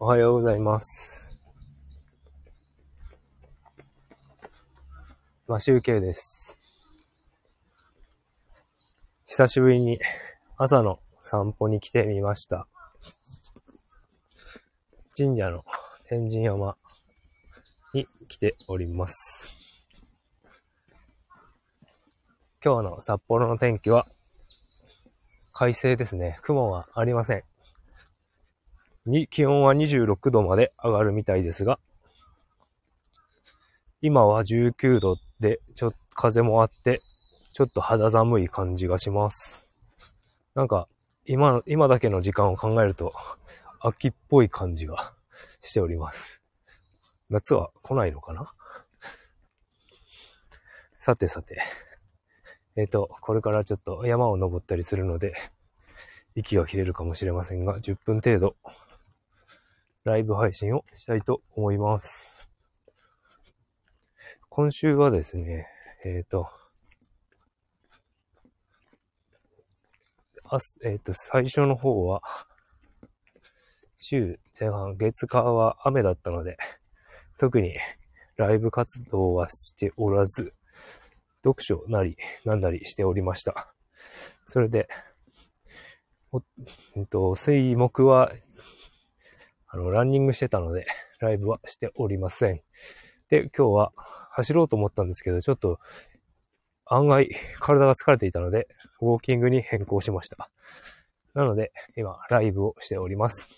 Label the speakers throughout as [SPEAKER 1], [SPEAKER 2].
[SPEAKER 1] おはようございます。マシュウケイです。久しぶりに朝の散歩に来てみました。神社の天神山に来ております。今日の札幌の天気は快晴ですね。雲はありません。に、気温は26度まで上がるみたいですが、今は19度で、ちょっと風もあって、ちょっと肌寒い感じがします。なんか、今、今だけの時間を考えると、秋っぽい感じがしております。夏は来ないのかな？さてさて。えっ、と、これからちょっと山を登ったりするので、息が切れるかもしれませんが、10分程度、ライブ配信をしたいと思います。今週はですね、えっ、と、あす、えっ、と、最初の方は、週前半、月火は雨だったので、特にライブ活動はしておらず、読書なり、なんなりしておりました。それで、おうんと、水木は、あの、ランニングしてたので、ライブはしておりません。で、今日は走ろうと思ったんですけど、ちょっと、案外、体が疲れていたので、ウォーキングに変更しました。なので、今、ライブをしております。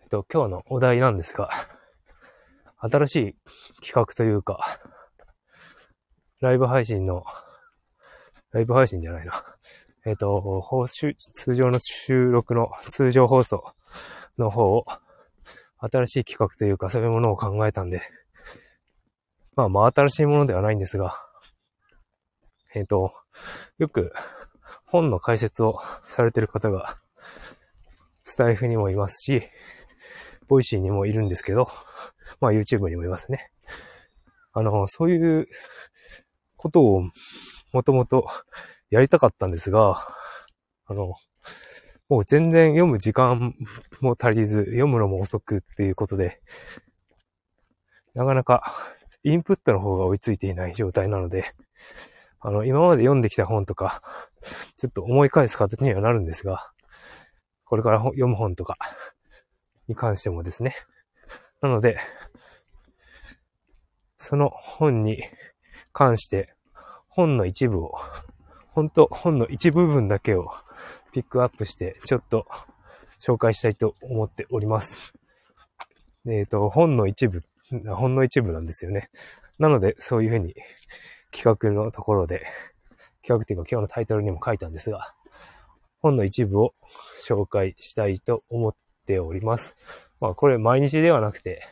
[SPEAKER 1] えっと、今日のお題なんですが、新しい企画というか、ライブ配信の、ライブ配信じゃないな。えっ、と、放収通常の収録の通常放送の方を、新しい企画というか、そういうものを考えたんで、まあまあ新しいものではないんですが、えっ、と、よく本の解説をされてる方が、スタエフにもいますし、ボイシーにもいるんですけど、まあ YouTube にもいますね。あの、そういうことをもともとやりたかったんですが、あの、もう全然読む時間も足りず、読むのも遅くっていうことで、なかなかインプットの方が追いついていない状態なので、あの、今まで読んできた本とか、ちょっと思い返す形にはなるんですが、これから読む本とかに関してもですね。なので、その本に関して、本の一部を、本当本の一部分だけをピックアップして、ちょっと紹介したいと思っております。えっ、と、本の一部、ほんの一部なんですよね。なので、そういうふうに企画のところで、企画っていうか今日のタイトルにも書いたんですが、本の一部を紹介したいと思っております。まあこれ毎日ではなくて、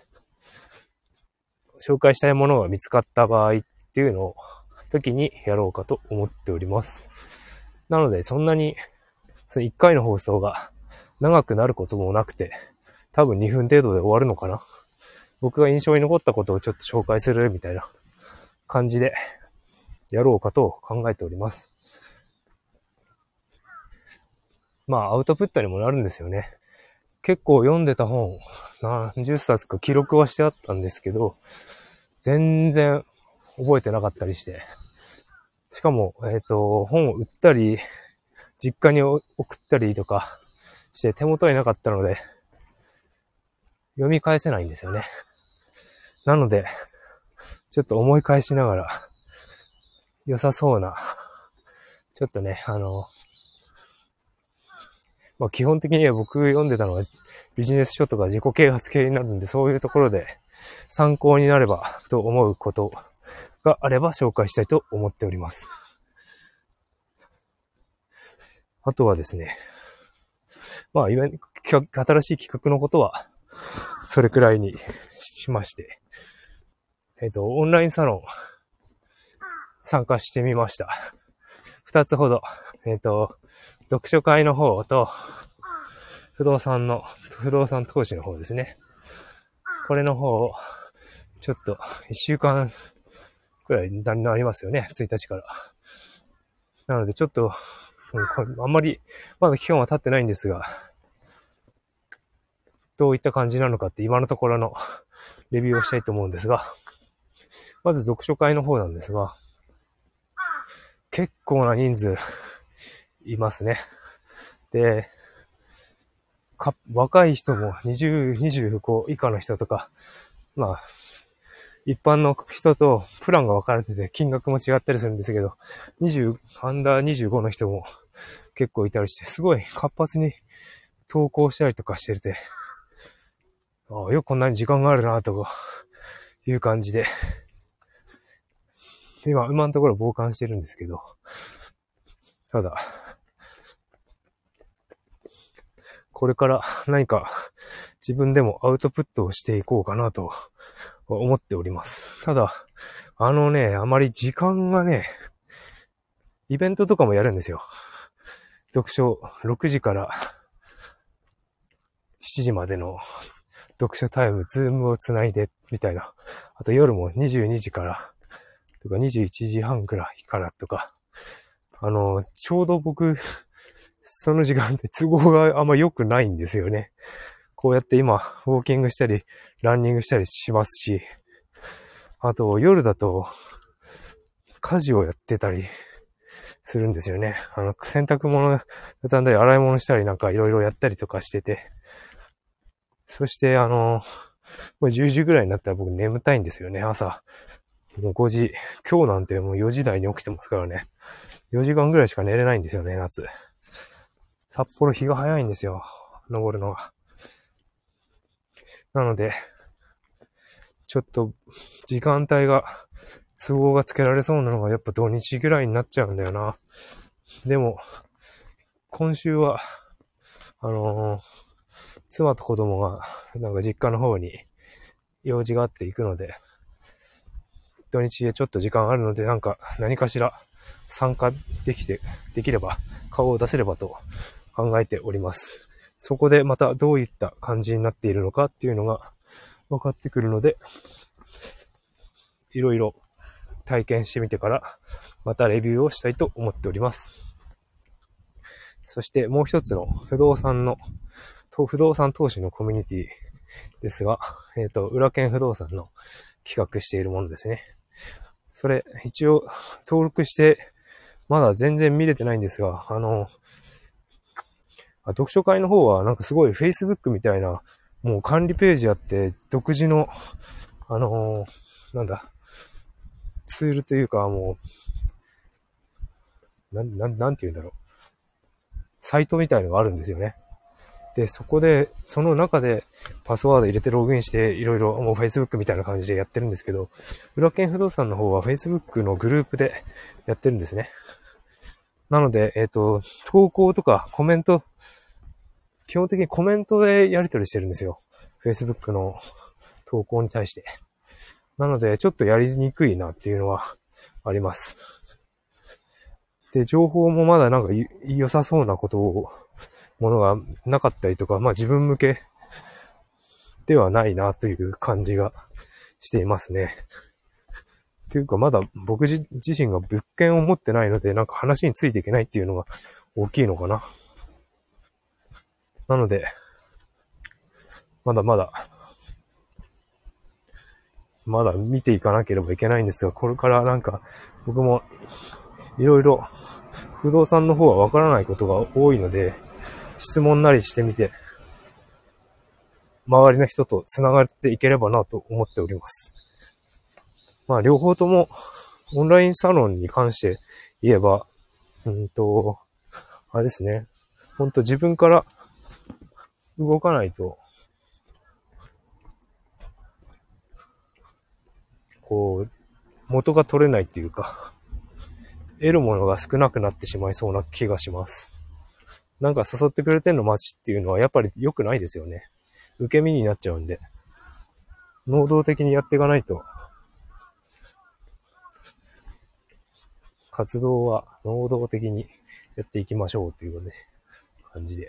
[SPEAKER 1] 紹介したいものが見つかった場合っていうのを、時にやろうかと思っております。なので、そんなに、その1回の放送が長くなることもなくて、多分2分程度で終わるのかな。僕が印象に残ったことをちょっと紹介するみたいな感じでやろうかと考えております。まあ、アウトプットにもなるんですよね。結構読んでた本、何十冊か記録はしてあったんですけど、全然覚えてなかったりして。しかも、えっ、と、本を売ったり、実家に送ったりとかして手元になかったので、読み返せないんですよね。なので、ちょっと思い返しながら、良さそうな、ちょっとね、あの、まあ基本的には僕読んでたのはビジネス書とか自己啓発系になるんで、そういうところで参考になればと思うことがあれば紹介したいと思っております。あとはですね、まあ今、企画新しい企画のことは、それくらいにしまして、えっ、と、オンラインサロン、参加してみました。二つほど、えっ、と、読書会の方と、不動産の、不動産投資の方ですね。これの方を、ちょっと、一週間くらいになりますよね。1日から。なので、ちょっと、あんまり、まだ期間は経ってないんですが、どういった感じなのかって今のところの レビューをしたいと思うんですが、まず読書会の方なんですが、結構な人数いますね。で、若い人も20、25以下の人とか、まあ、一般の人とプランが分かれてて金額も違ったりするんですけど、20、アンダー25の人も結構いたりして、すごい活発に投稿したりとかしてて、ああ、よくこんなに時間があるなとか、いう感じで、今、今のところ傍観してるんですけど、ただ、これから何か自分でもアウトプットをしていこうかなと思っております。ただ、あのね、あまり時間がね、イベントとかもやるんですよ。読書6時から7時までの読書タイム、ズームをつないで、みたいな。あと夜も22時から、とか21時半くらいからとか、あの、ちょうど僕、その時間って都合があんま良くないんですよね。こうやって今、ウォーキングしたり、ランニングしたりしますし、あと夜だと、家事をやってたりするんですよね。あの、洗濯物畳んだり、洗い物したりなんかいろいろやったりとかしてて、そして、あの、もう10時ぐらいになったら僕眠たいんですよね、朝。もう5時、今日なんてもう4時台に起きてますからね。4時間ぐらいしか寝れないんですよね、夏。札幌日が早いんですよ。登るのが。なので、ちょっと時間帯が都合がつけられそうなのがやっぱ土日ぐらいになっちゃうんだよな。でも、今週は、あのー、妻と子供がなんか実家の方に用事があって行くので、土日でちょっと時間あるのでなんか何かしら参加できて、できれば顔を出せればと考えております。そこでまたどういった感じになっているのかっていうのが分かってくるので、いろいろ体験してみてから、またレビューをしたいと思っております。そしてもう一つの不動産の、不動産投資のコミュニティですが、えっ、ー、と、裏剣不動産の企画しているものですね。それ、一応登録して、まだ全然見れてないんですが、あの、読書会の方はなんかすごい Facebook みたいな、もう管理ページあって、独自の、あのー、なんだ、ツールというかもう、なん、なん、なんて言うんだろう。サイトみたいのがあるんですよね。で、そこで、その中でパスワード入れてログインして、いろいろもう Facebook みたいな感じでやってるんですけど、裏剣不動産の方は Facebook のグループでやってるんですね。なので、えっ、ー、と、投稿とかコメント基本的にコメントでやり取りしてるんですよ。Facebook の投稿に対して。なので、ちょっとやりにくいなっていうのはあります。で、情報もまだなんか良さそうなことを、ものがなかったりとか、まあ自分向けではないなという感じがしていますね。というか、まだ僕自身が物件を持ってないので、なんか話についていけないっていうのが大きいのかな。なので、まだまだ、まだ見ていかなければいけないんですが、これからなんか、僕も、いろいろ、不動産の方はわからないことが多いので、質問なりしてみて、周りの人と繋がっていければなと思っております。まあ、両方とも、オンラインサロンに関して言えば、うんと、あれですね。ほんと自分から動かないと、こう、元が取れないっていうか、得るものが少なくなってしまいそうな気がします。なんか誘ってくれてんの街っていうのはやっぱり良くないですよね。受け身になっちゃうんで。能動的にやっていかないと、活動は能動的にやっていきましょうというね、感じで。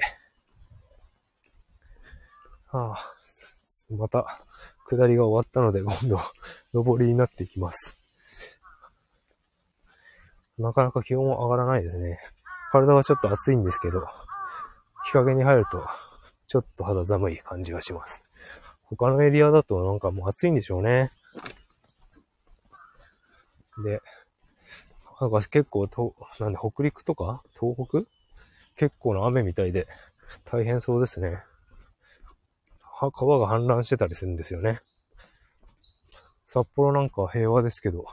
[SPEAKER 1] はあ、また、下りが終わったので、今度、上りになっていきます。なかなか気温は上がらないですね。体はちょっと暑いんですけど、日陰に入ると、ちょっと肌寒い感じがします。他のエリアだとなんかもう暑いんでしょうね。で、なんか結構と、なんで北陸とか？東北？結構な雨みたいで大変そうですね。は、川が氾濫してたりするんですよね。札幌なんかは平和ですけど、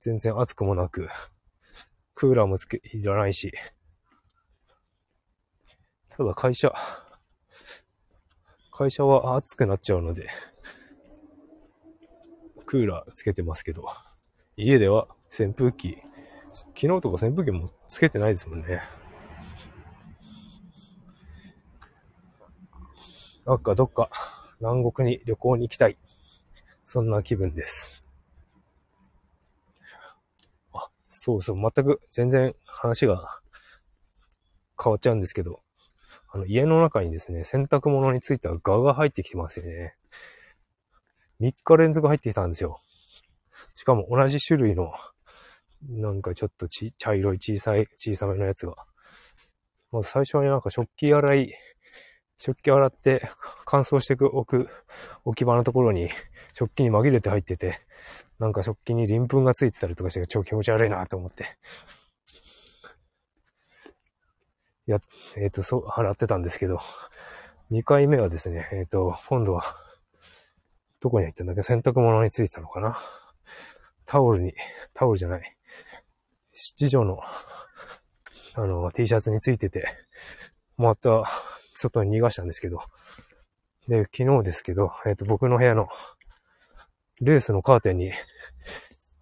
[SPEAKER 1] 全然暑くもなく、クーラーもつけ、いらないし、ただ会社、会社は暑くなっちゃうので、クーラーつけてますけど、家では扇風機、昨日とか扇風機もつけてないですもんね。なんかどっか南国に旅行に行きたい。そんな気分です。あ、そうそう、全く全然話が変わっちゃうんですけど、あの、家の中にですね、洗濯物についたガが入ってきてますよね。3日連続入ってきたんですよ。しかも同じ種類の、なんかちょっとち、茶色い小さい、小さめのやつが。まず最初になんか食器洗い、食器洗って乾燥しておく置き場のところに食器に紛れて入ってて、なんか食器に鱗粉がついてたりとかして超気持ち悪いなと思って。や、えっ、ー、と、そう、払ってたんですけど、2回目はですね、えっ、ー、と、今度は、どこに入ったんだっけ？洗濯物についてたのかな？タオルに、タオルじゃない。七条の、あの、T シャツについてて、また、外に逃がしたんですけど、で、昨日ですけど、えっ、ー、と、僕の部屋のレースのカーテンに、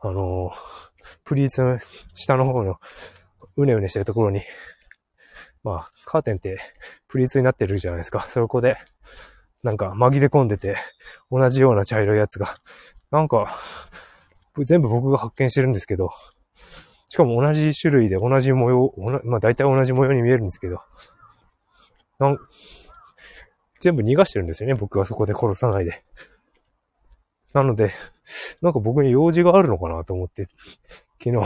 [SPEAKER 1] あのー、プリーツの下の方のうねうねしてるところに、まあ、カーテンってプリーツになってるじゃないですか。そこで、なんか紛れ込んでて、同じような茶色いやつが、なんか、全部僕が発見してるんですけど、しかも同じ種類で同じ模様、まあ大体同じ模様に見えるんですけど、なん全部逃がしてるんですよね、僕はそこで殺さないで。なので、なんか僕に用事があるのかなと思って、昨日、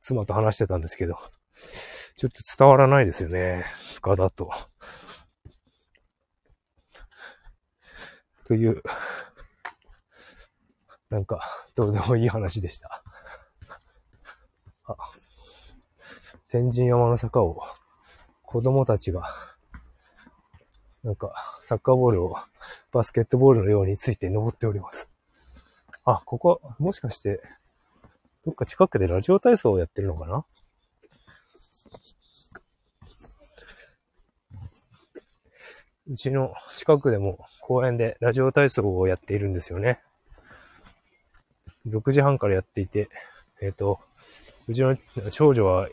[SPEAKER 1] 妻と話してたんですけど、ちょっと伝わらないですよね。画だと。という、なんか、どうでもいい話でした。あ、天神山の坂を子供たちが、なんか、サッカーボールをバスケットボールのようについて登っております。あ、ここ、もしかして、どっか近くでラジオ体操をやってるのかな？うちの近くでも公園でラジオ体操をやっているんですよね。6時半からやっていて、えっ、ー、と、うちの長女は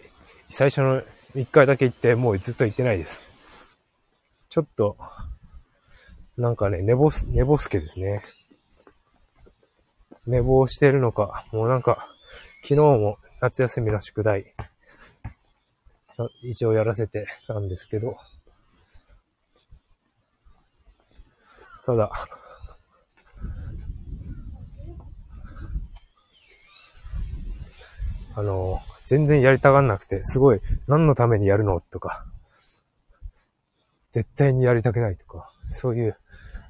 [SPEAKER 1] 最初の1回だけ行ってもうずっと行ってないです。ちょっと、なんかね、寝ぼす、寝ぼすけですね。寝坊してるのか、もうなんか、昨日も夏休みの宿題、一応やらせてたんですけど、ただ、あの、全然やりたがんなくて、すごい、何のためにやるのとか、絶対にやりたくないとか、そういう、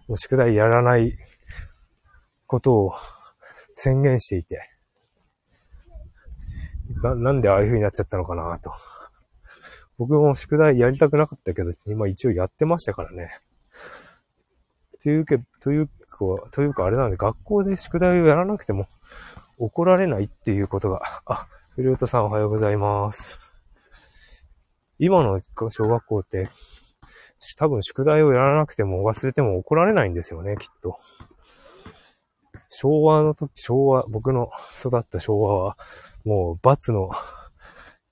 [SPEAKER 1] もう宿題やらないことを宣言していて、な、なんでああいう風になっちゃったのかなと。僕も宿題やりたくなかったけど、今一応やってましたからね。というけ、というか、というかあれなんで、学校で宿題をやらなくても怒られないっていうことが、あ、フルートさんおはようございます。今の小学校って、多分宿題をやらなくても忘れても怒られないんですよね、きっと。昭和の時、昭和、僕の育った昭和は、もう罰の、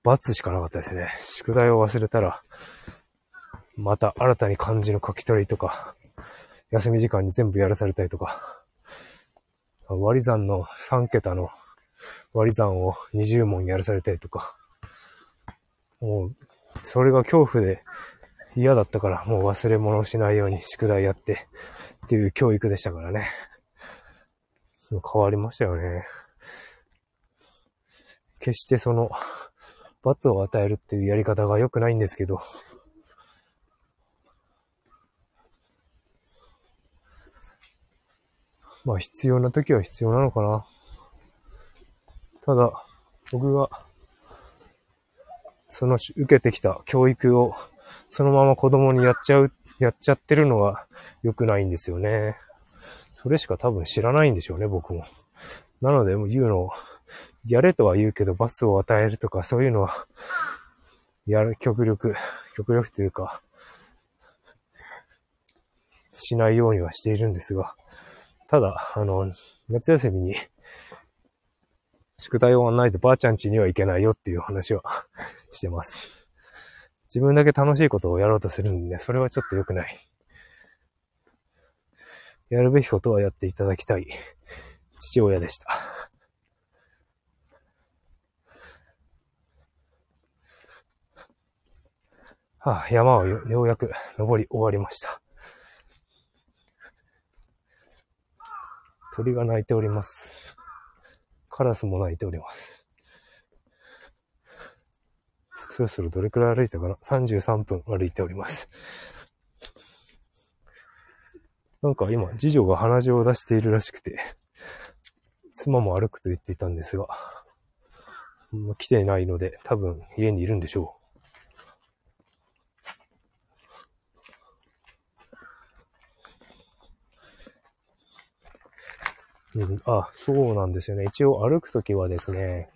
[SPEAKER 1] 罰しかなかったですね。宿題を忘れたら、また新たに漢字の書き取りとか、休み時間に全部やらされたりとか、割り算の3桁の割り算を20問やらされたりとか、もう、それが恐怖で嫌だったから、もう忘れ物をしないように宿題やってっていう教育でしたからね。変わりましたよね。決してその、罰を与えるっていうやり方が良くないんですけど、まあ必要な時は必要なのかな。ただ、僕が、その受けてきた教育をそのまま子供にやっちゃう、やっちゃってるのは良くないんですよね。それしか多分知らないんでしょうね、僕も。なので、もう言うのを、やれとは言うけど、罰を与えるとか、そういうのは、やる、極力、極力というか、しないようにはしているんですが、ただ、あの、夏休みに、宿題を終わんないとばあちゃん家には行けないよっていう話は してます。自分だけ楽しいことをやろうとするんでね、それはちょっと良くない。やるべきことはやっていただきたい父親でした。はあ、山をようやく登り終わりました。鳥が鳴いております。カラスも鳴いております。そろそろどれくらい歩いたかな ?33 分歩いております。なんか今、次女が鼻血を出しているらしくて、妻も歩くと言っていたんですが、来ていないので、多分家にいるんでしょう。うん、あ、そうなんですよね。一応歩くときはですね、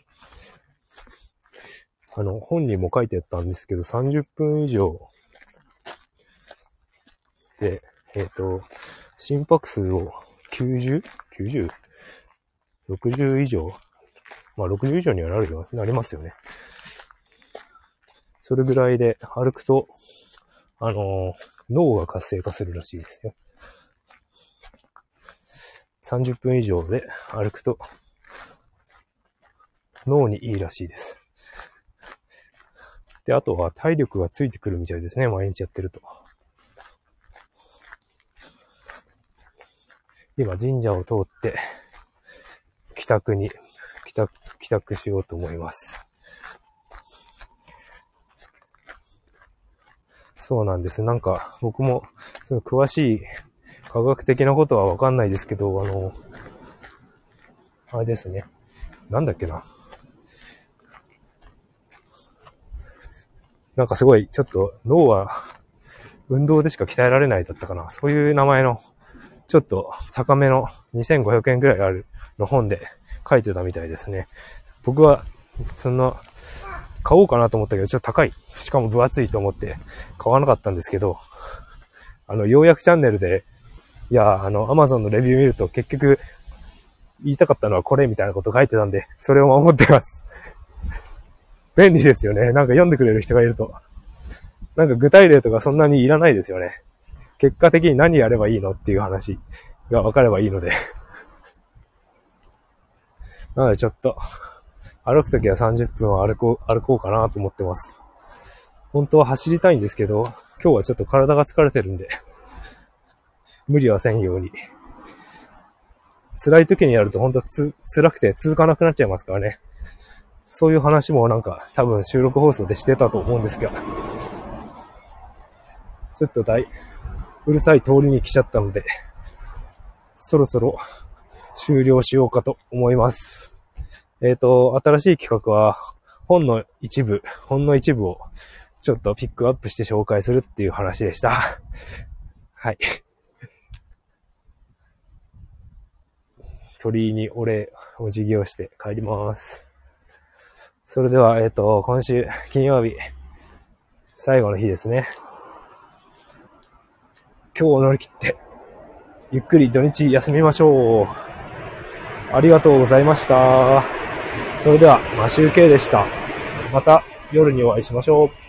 [SPEAKER 1] あの、本にも書いてあったんですけど、30分以上で、えっ、ー、と、心拍数を 90?90? 60以上？まあ60以上にはなるよ、なりますよね。それぐらいで歩くと、あのー、脳が活性化するらしいですよ。30分以上で歩くと、脳にいいらしいです。で、あとは体力がついてくるみたいですね、毎日やってると。今、神社を通って、帰宅に、帰宅、帰宅しようと思います。そうなんです。なんか、僕も、その詳しい科学的なことはわかんないですけど、あの、あれですね。なんだっけな。なんかすごい、ちょっと脳は運動でしか鍛えられないだったかな。そういう名前の、ちょっと高めの2500円くらいあるの本で書いてたみたいですね。僕は、そんな、買おうかなと思ったけど、ちょっと高い。しかも分厚いと思って買わなかったんですけど、あの、ようやくチャンネルで、いや、あの、アマゾンのレビュー見ると結局、言いたかったのはこれみたいなこと書いてたんで、それを守ってます。便利ですよね。なんか読んでくれる人がいると。なんか具体例とかそんなにいらないですよね。結果的に何やればいいのっていう話が分かればいいので なのでちょっと、歩くときは30分は歩こう、歩こうかなと思ってます。本当は走りたいんですけど、今日はちょっと体が疲れてるんで、無理はせんように。辛い時にやると本当つ、辛くて続かなくなっちゃいますからね。そういう話もなんか多分収録放送でしてたと思うんですが、ちょっと大、うるさい通りに来ちゃったので、そろそろ終了しようかと思います。えっ、ー、と、新しい企画は本の一部、本の一部をちょっとピックアップして紹介するっていう話でした。はい。鳥居にお礼お辞儀をして帰ります。それでは、えっ、ー、と、今週金曜日、最後の日ですね。今日を乗り切って、ゆっくり土日休みましょう。ありがとうございました。それでは、マシューケイでした。また夜にお会いしましょう。